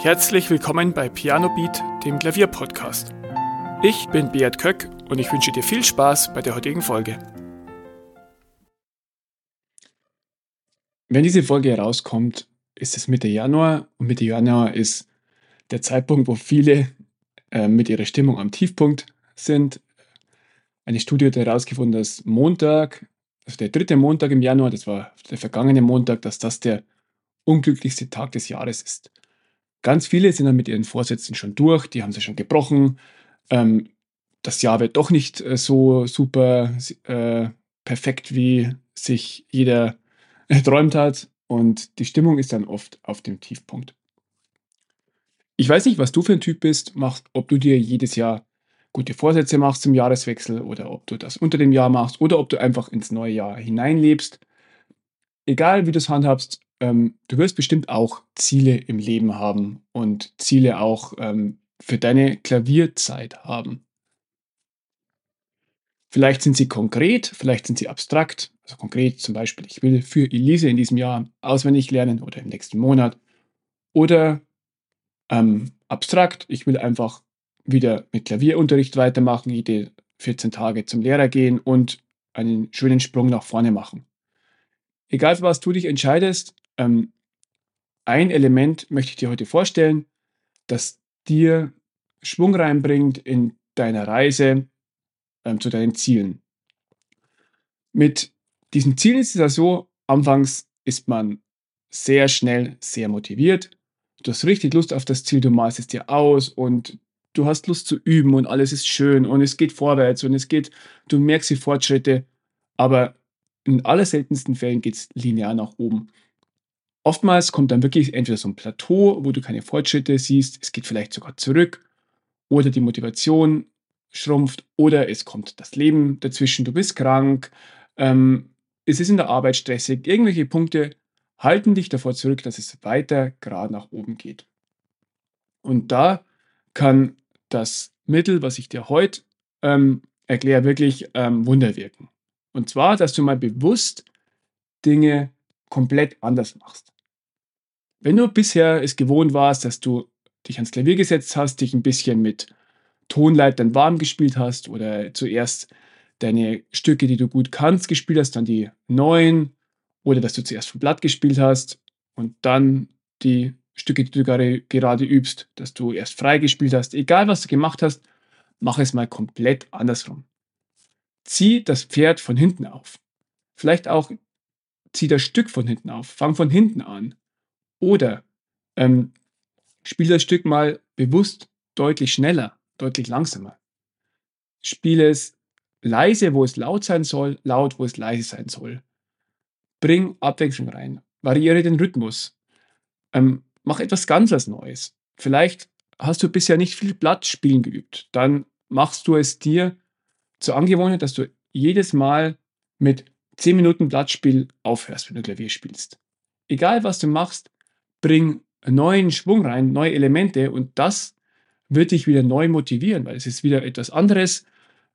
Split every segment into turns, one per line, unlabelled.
Herzlich willkommen bei Piano Beat, dem Klavierpodcast. Ich bin Beat Köck und ich wünsche dir viel Spaß bei der heutigen Folge. Wenn diese Folge herauskommt, ist es Mitte Januar und Mitte Januar ist der Zeitpunkt, wo viele äh, mit ihrer Stimmung am Tiefpunkt sind. Eine Studie hat herausgefunden, dass Montag, also der dritte Montag im Januar, das war der vergangene Montag, dass das der unglücklichste Tag des Jahres ist. Ganz viele sind dann mit ihren Vorsätzen schon durch, die haben sie schon gebrochen. Ähm, das Jahr wird doch nicht äh, so super äh, perfekt, wie sich jeder erträumt hat. Und die Stimmung ist dann oft auf dem Tiefpunkt. Ich weiß nicht, was du für ein Typ bist, mach, ob du dir jedes Jahr gute Vorsätze machst zum Jahreswechsel oder ob du das unter dem Jahr machst oder ob du einfach ins neue Jahr hineinlebst. Egal wie du es handhabst, ähm, du wirst bestimmt auch Ziele im Leben haben und Ziele auch ähm, für deine Klavierzeit haben. Vielleicht sind sie konkret, vielleicht sind sie abstrakt. Also konkret zum Beispiel, ich will für Elise in diesem Jahr auswendig lernen oder im nächsten Monat. Oder ähm, abstrakt, ich will einfach wieder mit Klavierunterricht weitermachen, jede 14 Tage zum Lehrer gehen und einen schönen Sprung nach vorne machen. Egal für was du dich entscheidest, ähm, ein Element möchte ich dir heute vorstellen, das dir Schwung reinbringt in deiner Reise ähm, zu deinen Zielen. Mit diesen Zielen ist es ja so, anfangs ist man sehr schnell sehr motiviert. Du hast richtig Lust auf das Ziel, du malst es dir aus und du hast Lust zu üben und alles ist schön und es geht vorwärts und es geht, du merkst die Fortschritte, aber in allerseltensten Fällen geht es linear nach oben. Oftmals kommt dann wirklich entweder so ein Plateau, wo du keine Fortschritte siehst, es geht vielleicht sogar zurück oder die Motivation schrumpft oder es kommt das Leben dazwischen, du bist krank, ähm, es ist in der Arbeit stressig, irgendwelche Punkte halten dich davor zurück, dass es weiter gerade nach oben geht. Und da kann das Mittel, was ich dir heute ähm, erkläre, wirklich ähm, Wunder wirken. Und zwar, dass du mal bewusst Dinge komplett anders machst. Wenn du bisher es gewohnt warst, dass du dich ans Klavier gesetzt hast, dich ein bisschen mit Tonleitern warm gespielt hast oder zuerst deine Stücke, die du gut kannst, gespielt hast, dann die neuen oder dass du zuerst vom Blatt gespielt hast und dann die Stücke, die du gerade, gerade übst, dass du erst frei gespielt hast. Egal, was du gemacht hast, mach es mal komplett andersrum. Zieh das Pferd von hinten auf. Vielleicht auch zieh das Stück von hinten auf. Fang von hinten an. Oder ähm, spiel das Stück mal bewusst deutlich schneller deutlich langsamer. Spiele es leise, wo es laut sein soll, laut, wo es leise sein soll. Bring Abwechslung rein. Variiere den Rhythmus. Ähm, mach etwas ganz was Neues. Vielleicht hast du bisher nicht viel Blattspielen geübt. Dann machst du es dir zur Angewohnheit, dass du jedes Mal mit 10 Minuten Blattspiel aufhörst, wenn du Klavier spielst. Egal was du machst, bring neuen Schwung rein, neue Elemente und das wird dich wieder neu motivieren, weil es ist wieder etwas anderes.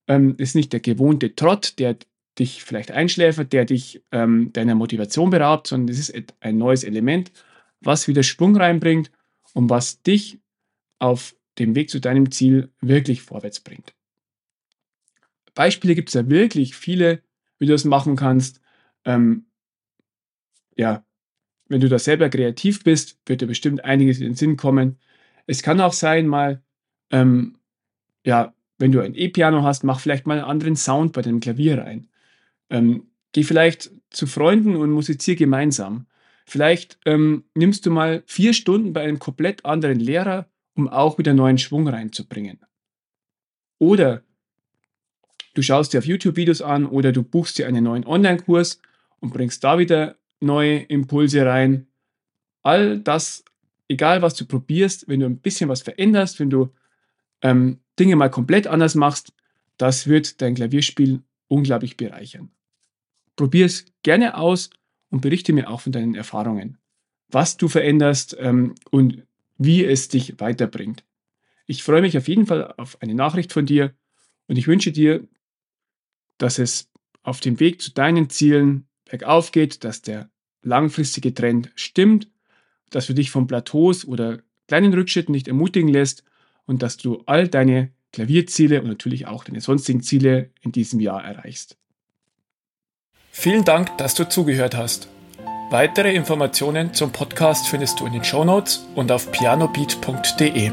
Ähm, ist nicht der gewohnte Trott, der dich vielleicht einschläfert, der dich ähm, deiner Motivation beraubt, sondern es ist ein neues Element, was wieder Schwung reinbringt und was dich auf dem Weg zu deinem Ziel wirklich vorwärts bringt. Beispiele gibt es ja wirklich viele, wie du das machen kannst. Ähm, ja, wenn du da selber kreativ bist, wird dir bestimmt einiges in den Sinn kommen. Es kann auch sein, mal, ähm, ja, wenn du ein E-Piano hast, mach vielleicht mal einen anderen Sound bei deinem Klavier rein. Ähm, geh vielleicht zu Freunden und musizier gemeinsam. Vielleicht ähm, nimmst du mal vier Stunden bei einem komplett anderen Lehrer, um auch wieder neuen Schwung reinzubringen. Oder du schaust dir auf YouTube Videos an oder du buchst dir einen neuen Online-Kurs und bringst da wieder neue Impulse rein. All das egal was du probierst, wenn du ein bisschen was veränderst, wenn du ähm, Dinge mal komplett anders machst, das wird dein Klavierspiel unglaublich bereichern. Probier es gerne aus und berichte mir auch von deinen Erfahrungen, was du veränderst ähm, und wie es dich weiterbringt. Ich freue mich auf jeden Fall auf eine Nachricht von dir und ich wünsche dir, dass es auf dem Weg zu deinen Zielen bergauf geht, dass der langfristige Trend stimmt dass du dich von Plateaus oder kleinen Rückschritten nicht ermutigen lässt und dass du all deine Klavierziele und natürlich auch deine sonstigen Ziele in diesem Jahr erreichst. Vielen Dank, dass du zugehört hast. Weitere Informationen zum Podcast findest du in den Shownotes und auf pianobeat.de.